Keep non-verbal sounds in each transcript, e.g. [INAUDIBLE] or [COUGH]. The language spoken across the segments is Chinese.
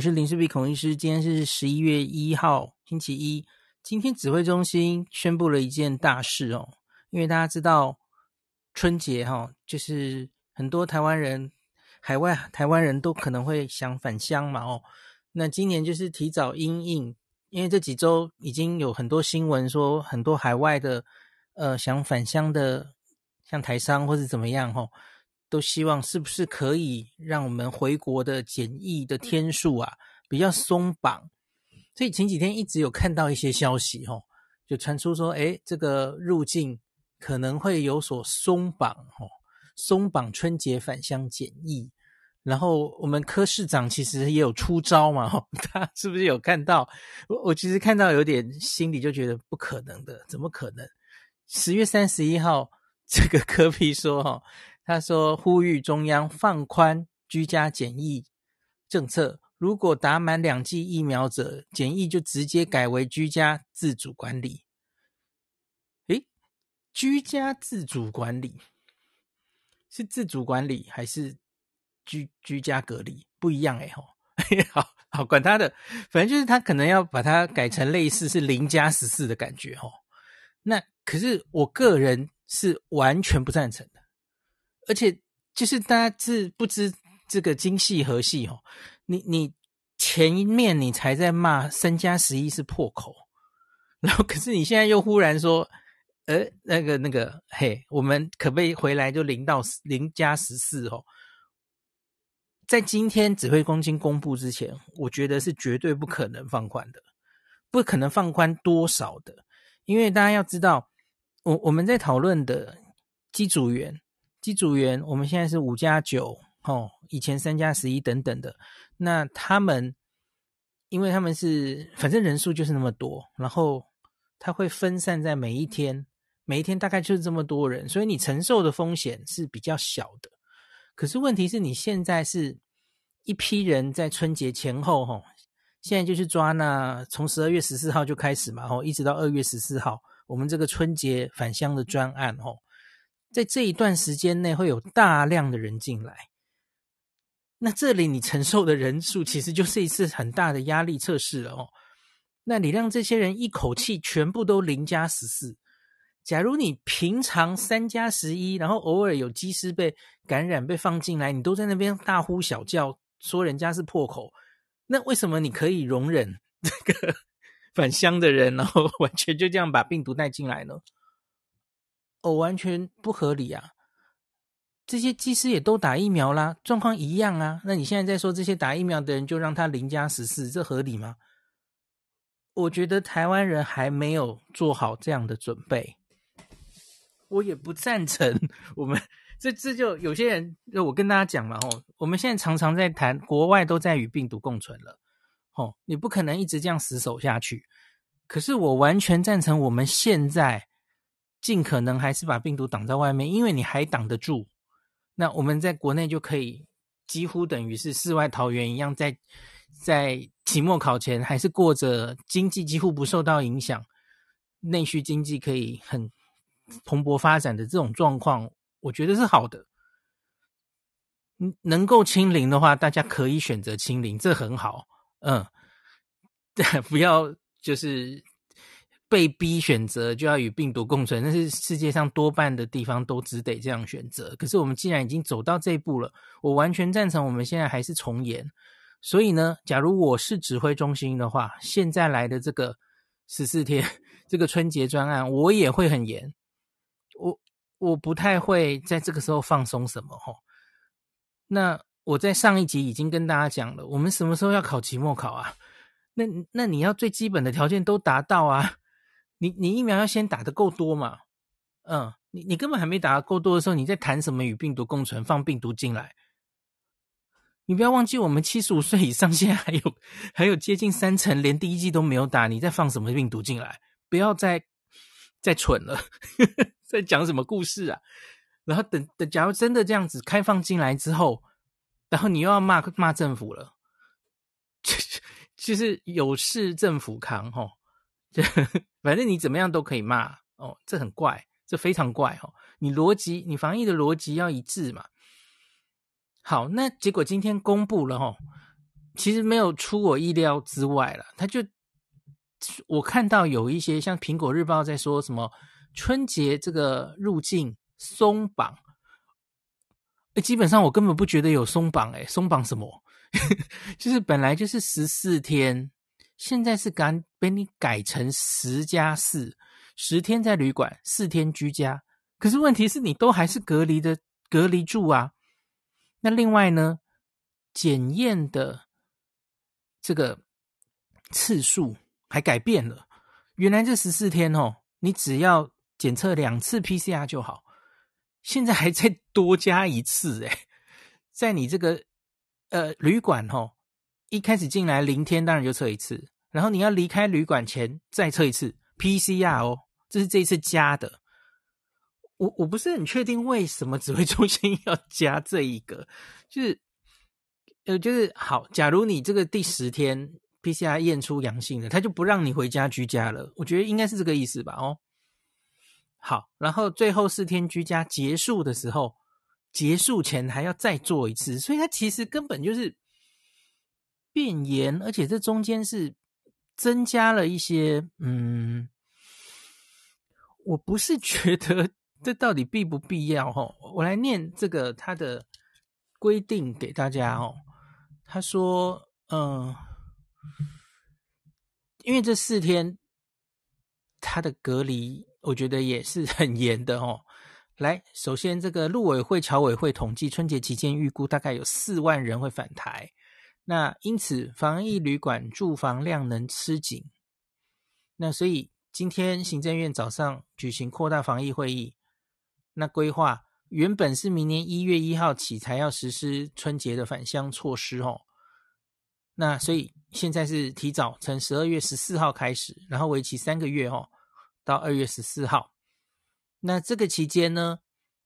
我是林氏璧孔医师，今天是十一月一号，星期一。今天指挥中心宣布了一件大事哦，因为大家知道春节哈、哦，就是很多台湾人、海外台湾人都可能会想返乡嘛哦。那今年就是提早因应，因为这几周已经有很多新闻说，很多海外的呃想返乡的，像台商或是怎么样哈、哦。都希望是不是可以让我们回国的检疫的天数啊比较松绑？所以前几天一直有看到一些消息，哦，就传出说，诶，这个入境可能会有所松绑，哦，松绑春节返乡检疫。然后我们柯市长其实也有出招嘛，哦，[LAUGHS] 他是不是有看到？我我其实看到有点心里就觉得不可能的，怎么可能？十月三十一号，这个柯比说，哈。他说：“呼吁中央放宽居家检疫政策，如果打满两剂疫苗者，检疫就直接改为居家自主管理。诶，居家自主管理是自主管理还是居居家隔离？不一样诶吼，[LAUGHS] 好好管他的，反正就是他可能要把它改成类似是零加十四的感觉吼。那可是我个人是完全不赞成的。”而且就是大家是不知这个今夕何夕哦，你你前面你才在骂三加十一是破口，然后可是你现在又忽然说，呃，那个那个嘿，我们可不可以回来就零到零加十四哦？在今天指挥中心公布之前，我觉得是绝对不可能放宽的，不可能放宽多少的，因为大家要知道，我我们在讨论的机组员。机组员，我们现在是五加九，哦，以前三加十一等等的。那他们，因为他们是反正人数就是那么多，然后他会分散在每一天，每一天大概就是这么多人，所以你承受的风险是比较小的。可是问题是你现在是一批人在春节前后，哈，现在就是抓那从十二月十四号就开始嘛，哦，一直到二月十四号，我们这个春节返乡的专案，哦。在这一段时间内会有大量的人进来，那这里你承受的人数其实就是一次很大的压力测试了哦。那你让这些人一口气全部都零加十四，假如你平常三加十一，然后偶尔有机师被感染被放进来，你都在那边大呼小叫说人家是破口，那为什么你可以容忍这个 [LAUGHS] 返乡的人，然后完全就这样把病毒带进来呢？哦，完全不合理啊！这些技师也都打疫苗啦，状况一样啊。那你现在在说这些打疫苗的人就让他零加十四，这合理吗？我觉得台湾人还没有做好这样的准备，我也不赞成。我们这这就有些人，我跟大家讲嘛，哦，我们现在常常在谈，国外都在与病毒共存了，哦，你不可能一直这样死守下去。可是我完全赞成我们现在。尽可能还是把病毒挡在外面，因为你还挡得住，那我们在国内就可以几乎等于是世外桃源一样，在在期末考前还是过着经济几乎不受到影响、内需经济可以很蓬勃发展的这种状况，我觉得是好的。嗯能够清零的话，大家可以选择清零，这很好。嗯，对，不要就是。被逼选择就要与病毒共存，那是世界上多半的地方都只得这样选择。可是我们既然已经走到这一步了，我完全赞成我们现在还是从严。所以呢，假如我是指挥中心的话，现在来的这个十四天这个春节专案，我也会很严。我我不太会在这个时候放松什么齁。那我在上一集已经跟大家讲了，我们什么时候要考期末考啊？那那你要最基本的条件都达到啊。你你疫苗要先打得够多嘛？嗯，你你根本还没打够多的时候，你在谈什么与病毒共存，放病毒进来？你不要忘记，我们七十五岁以上现在还有还有接近三成连第一剂都没有打，你在放什么病毒进来？不要再再蠢了，[LAUGHS] 在讲什么故事啊？然后等等，假如真的这样子开放进来之后，然后你又要骂骂政府了，其 [LAUGHS] 实有事政府扛吼。这反正你怎么样都可以骂哦，这很怪，这非常怪哦。你逻辑，你防疫的逻辑要一致嘛。好，那结果今天公布了哦，其实没有出我意料之外了。他就我看到有一些像苹果日报在说什么春节这个入境松绑，哎，基本上我根本不觉得有松绑，哎，松绑什么？[LAUGHS] 就是本来就是十四天，现在是刚被你改成十加四，十天在旅馆，四天居家。可是问题是你都还是隔离的，隔离住啊。那另外呢，检验的这个次数还改变了。原来这十四天哦，你只要检测两次 PCR 就好，现在还再多加一次诶，在你这个呃旅馆哦，一开始进来零天当然就测一次，然后你要离开旅馆前再测一次 PCR 哦，这是这一次加的。我我不是很确定为什么指挥中心要加这一个，就是呃，就是好，假如你这个第十天 PCR 验出阳性的，他就不让你回家居家了。我觉得应该是这个意思吧？哦，好，然后最后四天居家结束的时候，结束前还要再做一次，所以它其实根本就是变严，而且这中间是增加了一些，嗯，我不是觉得。这到底必不必要？哈，我来念这个他的规定给大家哦。他说：“嗯，因为这四天他的隔离，我觉得也是很严的哦。来，首先这个陆委会、侨委会统计，春节期间预估大概有四万人会返台，那因此防疫旅馆住房量能吃紧。那所以今天行政院早上举行扩大防疫会议。”那规划原本是明年一月一号起才要实施春节的返乡措施哦，那所以现在是提早从十二月十四号开始，然后为期三个月哦，到二月十四号。那这个期间呢，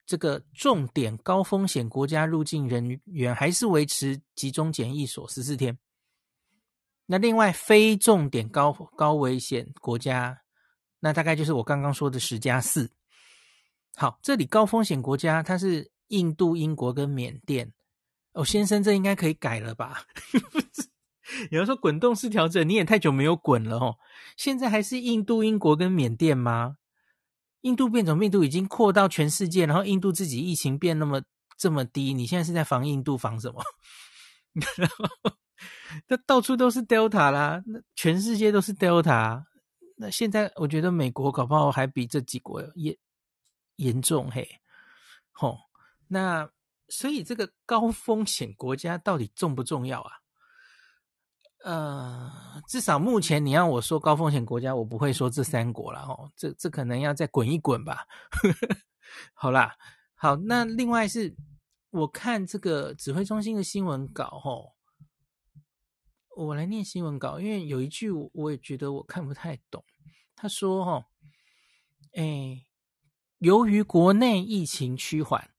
这个重点高风险国家入境人员还是维持集中检疫所十四天。那另外非重点高高危险国家，那大概就是我刚刚说的十加四。好，这里高风险国家它是印度、英国跟缅甸。哦，先生，这应该可以改了吧？[LAUGHS] 有人说滚动式调整，你也太久没有滚了哦。现在还是印度、英国跟缅甸吗？印度变种病毒已经扩到全世界，然后印度自己疫情变那么这么低，你现在是在防印度防什么？[LAUGHS] 那到处都是 Delta 啦，那全世界都是 Delta。那现在我觉得美国搞不好还比这几国也。严重嘿，吼，那所以这个高风险国家到底重不重要啊？呃，至少目前你要我说高风险国家，我不会说这三国了哦，这这可能要再滚一滚吧。[LAUGHS] 好啦，好，那另外是我看这个指挥中心的新闻稿哦，我来念新闻稿，因为有一句我也觉得我看不太懂，他说哦，哎。由于国内疫情趋缓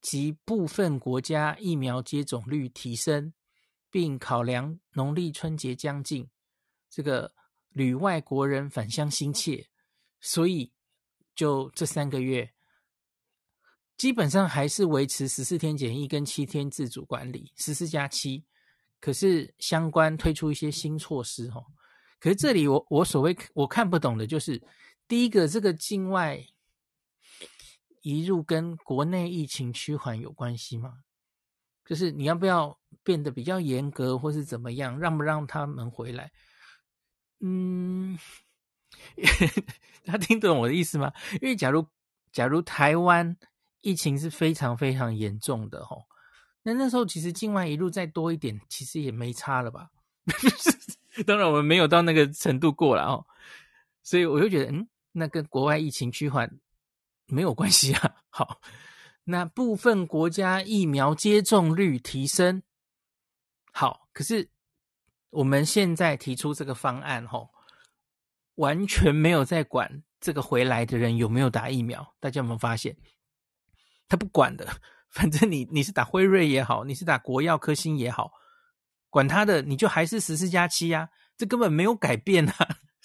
及部分国家疫苗接种率提升，并考量农历春节将近，这个旅外国人返乡心切，所以就这三个月，基本上还是维持十四天检疫跟七天自主管理，十四加七。可是相关推出一些新措施哦。可是这里我我所谓我看不懂的就是，第一个这个境外。移入跟国内疫情趋缓有关系吗？就是你要不要变得比较严格，或是怎么样，让不让他们回来？嗯，[LAUGHS] 他听懂我的意思吗？因为假如假如台湾疫情是非常非常严重的吼，那那时候其实境外一路再多一点，其实也没差了吧？[LAUGHS] 当然我们没有到那个程度过了哦，所以我就觉得，嗯，那跟国外疫情趋缓。没有关系啊，好，那部分国家疫苗接种率提升，好，可是我们现在提出这个方案，吼，完全没有在管这个回来的人有没有打疫苗，大家有没有发现？他不管的，反正你你是打辉瑞也好，你是打国药科兴也好，管他的，你就还是十四加七呀，这根本没有改变啊，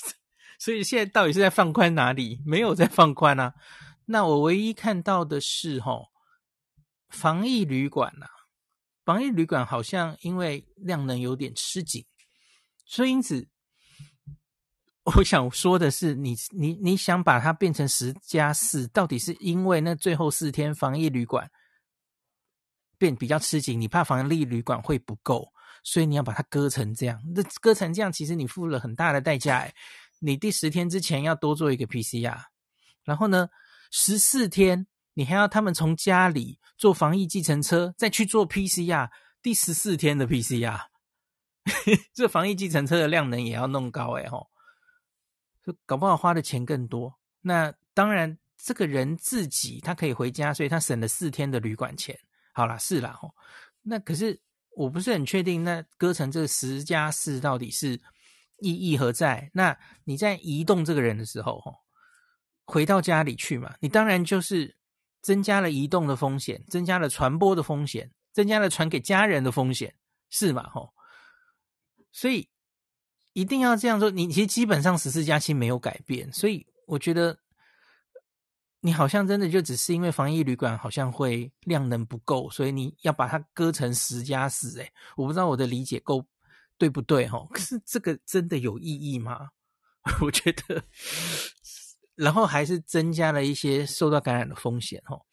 [LAUGHS] 所以现在到底是在放宽哪里？没有在放宽啊。那我唯一看到的是，吼，防疫旅馆呐，防疫旅馆好像因为量能有点吃紧，所以因此，我想说的是你，你你想把它变成十加四，到底是因为那最后四天防疫旅馆变比较吃紧，你怕防疫旅馆会不够，所以你要把它割成这样。那割成这样，其实你付了很大的代价。你第十天之前要多做一个 PCR，然后呢，十四天。你还要他们从家里坐防疫计程车，再去做 PCR，第十四天的 PCR，[LAUGHS] 这防疫计程车的量能也要弄高哎吼，搞不好花的钱更多。那当然，这个人自己他可以回家，所以他省了四天的旅馆钱。好啦，是啦吼。那可是我不是很确定，那割成这十加四到底是意义何在？那你在移动这个人的时候，吼，回到家里去嘛，你当然就是。增加了移动的风险，增加了传播的风险，增加了传给家人的风险，是吗？吼，所以一定要这样说。你其实基本上十四加七没有改变，所以我觉得你好像真的就只是因为防疫旅馆好像会量能不够，所以你要把它割成十加四。哎，我不知道我的理解够对不对？吼，可是这个真的有意义吗？[LAUGHS] 我觉得。然后还是增加了一些受到感染的风险哦。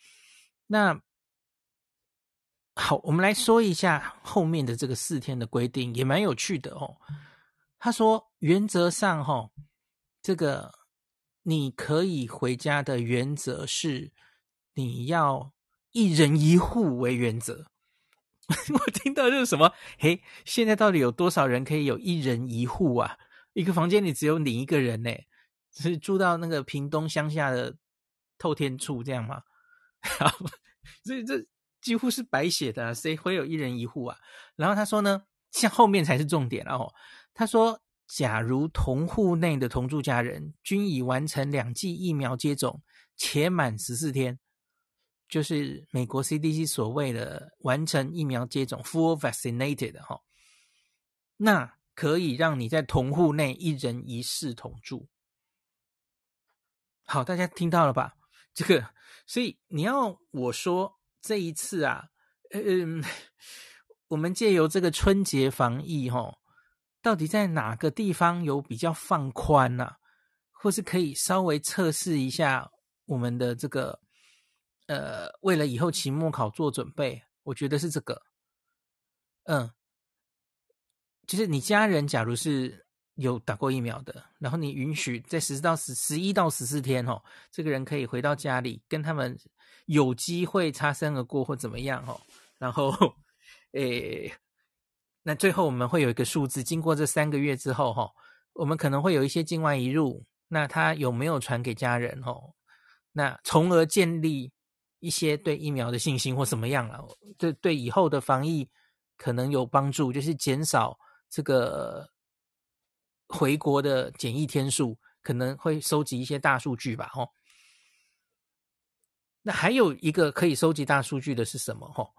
那好，我们来说一下后面的这个四天的规定，也蛮有趣的哦。他说，原则上哈，这个你可以回家的原则是你要一人一户为原则。[LAUGHS] 我听到就是什么？嘿，现在到底有多少人可以有一人一户啊？一个房间里只有你一个人呢？是住到那个屏东乡下的透天厝这样吗？[LAUGHS] 好，所以这几乎是白写的啊，谁会有一人一户啊？然后他说呢，像后面才是重点。然后他说，假如同户内的同住家人均已完成两剂疫苗接种，且满十四天，就是美国 CDC 所谓的完成疫苗接种 （full vaccinated） 哈，那可以让你在同户内一人一室同住。好，大家听到了吧？这个，所以你要我说这一次啊，嗯，我们借由这个春节防疫，齁，到底在哪个地方有比较放宽呢？或是可以稍微测试一下我们的这个，呃，为了以后期末考做准备，我觉得是这个，嗯，就是你家人假如是。有打过疫苗的，然后你允许在十到十十一到十四天哦，这个人可以回到家里跟他们有机会擦身而过或怎么样哦，然后诶，那最后我们会有一个数字，经过这三个月之后哈，我们可能会有一些境外移入，那他有没有传给家人哦？那从而建立一些对疫苗的信心或什么样了？对对，以后的防疫可能有帮助，就是减少这个。回国的检疫天数可能会收集一些大数据吧，吼。那还有一个可以收集大数据的是什么？吼，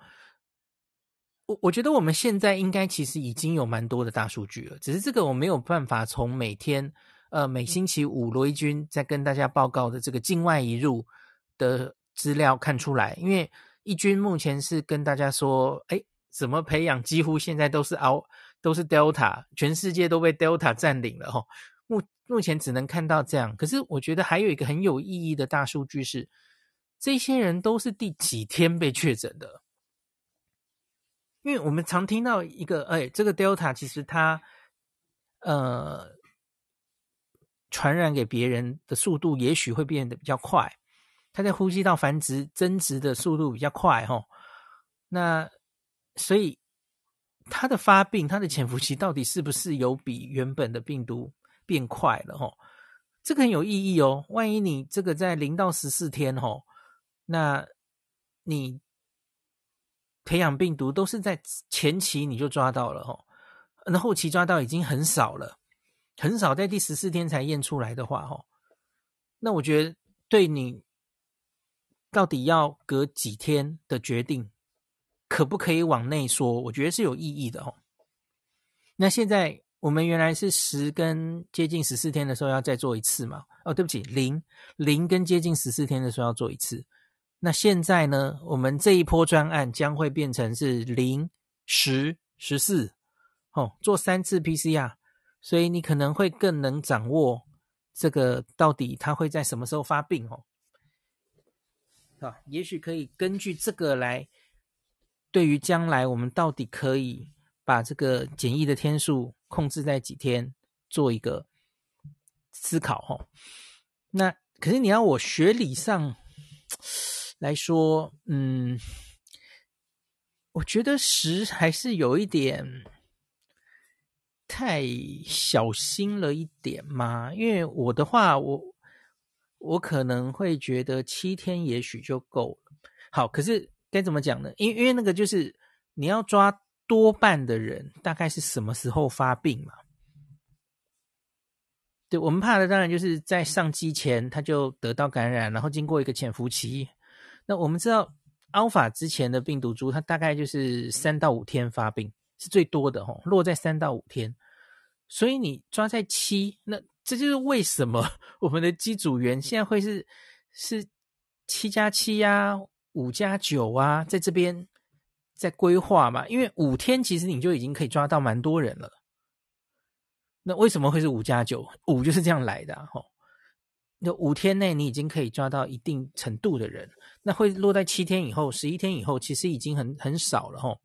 我我觉得我们现在应该其实已经有蛮多的大数据了，只是这个我没有办法从每天呃每星期五罗伊军在跟大家报告的这个境外移入的资料看出来，因为一军目前是跟大家说，哎，怎么培养几乎现在都是熬。都是 Delta，全世界都被 Delta 占领了哈。目目前只能看到这样，可是我觉得还有一个很有意义的大数据是，这些人都是第几天被确诊的？因为我们常听到一个，哎，这个 Delta 其实它呃传染给别人的速度也许会变得比较快，它在呼吸道繁殖增殖的速度比较快哈。那所以。它的发病，它的潜伏期到底是不是有比原本的病毒变快了？吼，这个很有意义哦。万一你这个在零到十四天，吼，那你培养病毒都是在前期你就抓到了，吼，那后期抓到已经很少了，很少在第十四天才验出来的话，吼，那我觉得对你到底要隔几天的决定。可不可以往内说？我觉得是有意义的哦。那现在我们原来是十跟接近十四天的时候要再做一次嘛？哦，对不起，零零跟接近十四天的时候要做一次。那现在呢？我们这一波专案将会变成是零十、十四，哦，做三次 PCR，所以你可能会更能掌握这个到底它会在什么时候发病哦。啊，也许可以根据这个来，对于将来我们到底可以把这个检疫的天数控制在几天，做一个思考哦。那可是你要我学理上来说，嗯，我觉得十还是有一点太小心了一点嘛。因为我的话，我。我可能会觉得七天也许就够了。好，可是该怎么讲呢？因为因为那个就是你要抓多半的人，大概是什么时候发病嘛？对，我们怕的当然就是在上机前他就得到感染，然后经过一个潜伏期。那我们知道，Alpha 之前的病毒株，它大概就是三到五天发病是最多的吼，落在三到五天。所以你抓在七那。这就是为什么 [LAUGHS] 我们的机组员现在会是是七加七呀，五加九啊，在这边在规划嘛？因为五天其实你就已经可以抓到蛮多人了。那为什么会是五加九？五就是这样来的哈。那五天内你已经可以抓到一定程度的人，那会落在七天以后、十一天以后，其实已经很很少了哈。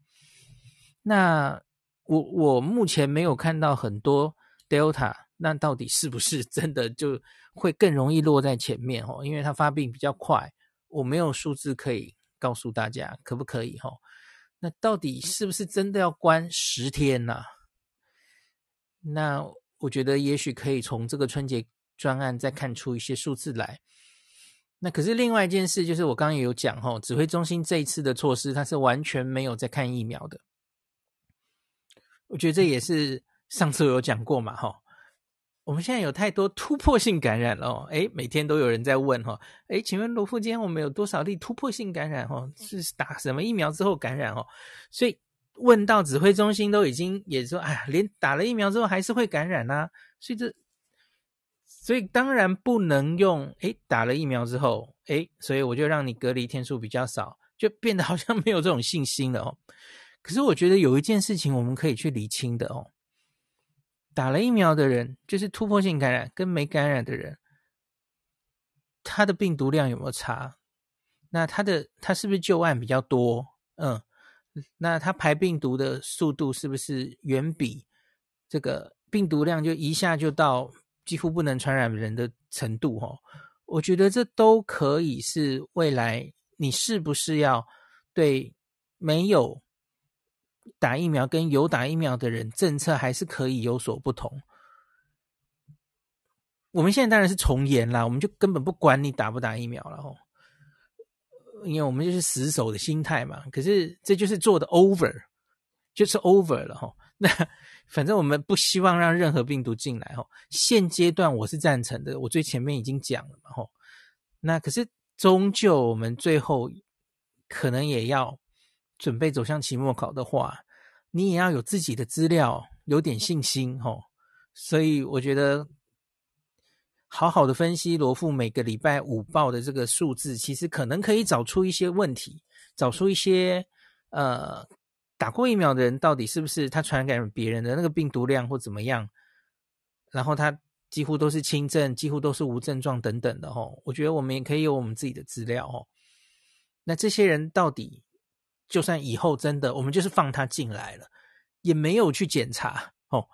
那我我目前没有看到很多 Delta。那到底是不是真的就会更容易落在前面哦？因为它发病比较快，我没有数字可以告诉大家可不可以哈？那到底是不是真的要关十天呢？那我觉得也许可以从这个春节专案再看出一些数字来。那可是另外一件事，就是我刚刚也有讲哈，指挥中心这一次的措施，它是完全没有在看疫苗的。我觉得这也是上次我有讲过嘛哈。我们现在有太多突破性感染了哦，诶，每天都有人在问哈，诶，请问罗富今天我们有多少例突破性感染哦？是打什么疫苗之后感染哦？所以问到指挥中心都已经也说，哎呀，连打了疫苗之后还是会感染呐，所以这，所以当然不能用，诶，打了疫苗之后，诶，所以我就让你隔离天数比较少，就变得好像没有这种信心了哦。可是我觉得有一件事情我们可以去厘清的哦。打了疫苗的人，就是突破性感染跟没感染的人，他的病毒量有没有差？那他的他是不是旧案比较多？嗯，那他排病毒的速度是不是远比这个病毒量就一下就到几乎不能传染人的程度？哦，我觉得这都可以是未来你是不是要对没有。打疫苗跟有打疫苗的人，政策还是可以有所不同。我们现在当然是从严啦，我们就根本不管你打不打疫苗了吼，因为我们就是死守的心态嘛。可是这就是做的 over，就是 over 了吼。那反正我们不希望让任何病毒进来吼。现阶段我是赞成的，我最前面已经讲了嘛吼。那可是终究我们最后可能也要。准备走向期末考的话，你也要有自己的资料，有点信心吼。所以我觉得，好好的分析罗富每个礼拜五报的这个数字，其实可能可以找出一些问题，找出一些呃，打过疫苗的人到底是不是他传染给别人的那个病毒量或怎么样，然后他几乎都是轻症，几乎都是无症状等等的吼。我觉得我们也可以有我们自己的资料吼。那这些人到底？就算以后真的，我们就是放他进来了，也没有去检查哦。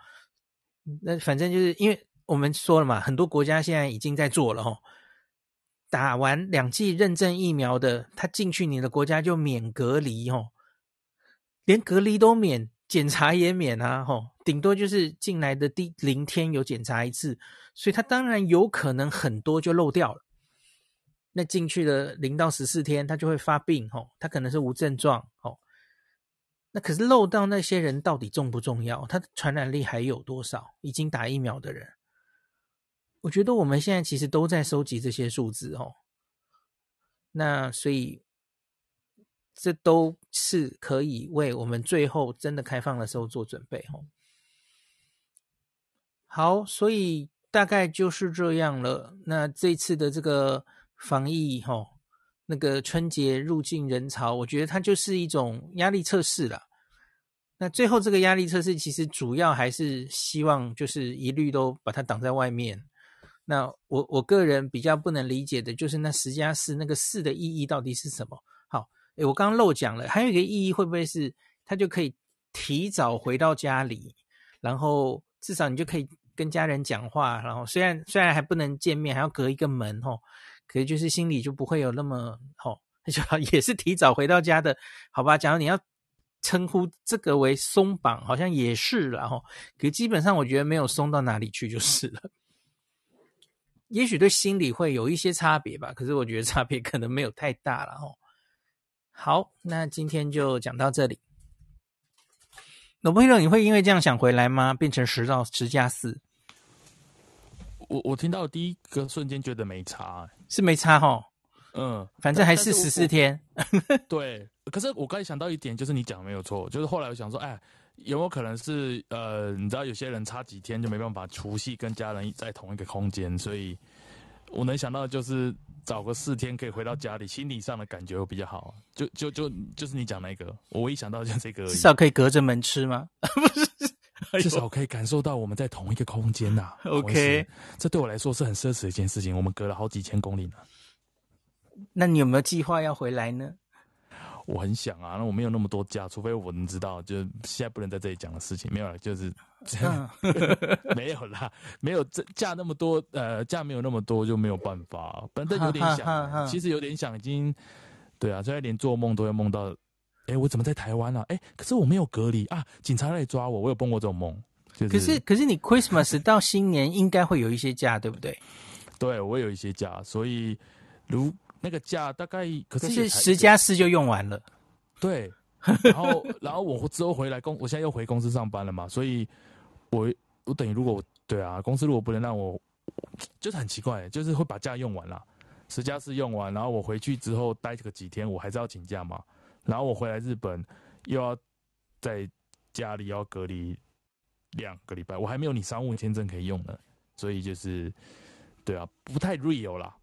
那反正就是因为我们说了嘛，很多国家现在已经在做了哦。打完两剂认证疫苗的，他进去你的国家就免隔离哦，连隔离都免，检查也免啊吼。顶多就是进来的第零天有检查一次，所以他当然有可能很多就漏掉了。那进去的零到十四天，他就会发病吼，他可能是无症状哦。那可是漏到那些人到底重不重要？他的传染力还有多少？已经打疫苗的人，我觉得我们现在其实都在收集这些数字哦。那所以这都是可以为我们最后真的开放的时候做准备哦。好，所以大概就是这样了。那这次的这个。防疫吼，那个春节入境人潮，我觉得它就是一种压力测试了。那最后这个压力测试其实主要还是希望就是一律都把它挡在外面。那我我个人比较不能理解的就是那十加四那个四的意义到底是什么？好，诶，我刚刚漏讲了，还有一个意义会不会是他就可以提早回到家里，然后至少你就可以跟家人讲话，然后虽然虽然还不能见面，还要隔一个门吼，可是就是心里就不会有那么吼，就也是提早回到家的，好吧？假如你要。称呼这个为松绑，好像也是了哈。可基本上我觉得没有松到哪里去就是了。也许对心理会有一些差别吧，可是我觉得差别可能没有太大了哦。好，那今天就讲到这里。罗伯特，你会因为这样想回来吗？变成十到十加四？我我听到第一个瞬间觉得没差，是没差哈。嗯，反正还是十四天。[LAUGHS] 对，可是我刚才想到一点，就是你讲的没有错，就是后来我想说，哎，有没有可能是呃，你知道有些人差几天就没办法除夕跟家人在同一个空间，所以我能想到的就是找个四天可以回到家里，心理上的感觉会比较好。就就就就是你讲那个，我唯一想到的就是这个，至少可以隔着门吃吗？不是，至少可以感受到我们在同一个空间呐、[LAUGHS] 啊。OK，这对我来说是很奢侈的一件事情。我们隔了好几千公里呢。那你有没有计划要回来呢？我很想啊，那我没有那么多假，除非我能知道，就是现在不能在这里讲的事情没有了，就是 [LAUGHS] [LAUGHS] 没有啦，没有这假那么多，呃，假没有那么多就没有办法。反正有点想，其实有点想，已经对啊，现在连做梦都会梦到，哎、欸，我怎么在台湾啊？哎、欸，可是我没有隔离啊，警察来抓我，我有梦过这种梦。就是、可是可是你 Christmas 到新年应该会有一些假，对不对？对，我有一些假，所以如。那个假大概可是，是十加四就用完了，对。然后，然后我之后回来公，我现在又回公司上班了嘛，所以我我等于如果对啊，公司如果不能让我，就是很奇怪，就是会把假用完了，十加四用完，然后我回去之后待个几天，我还是要请假嘛。然后我回来日本又要在家里要隔离两个礼拜，我还没有你商务签证可以用呢，所以就是对啊，不太 real 啦，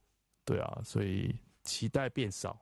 对啊，所以。期待变少。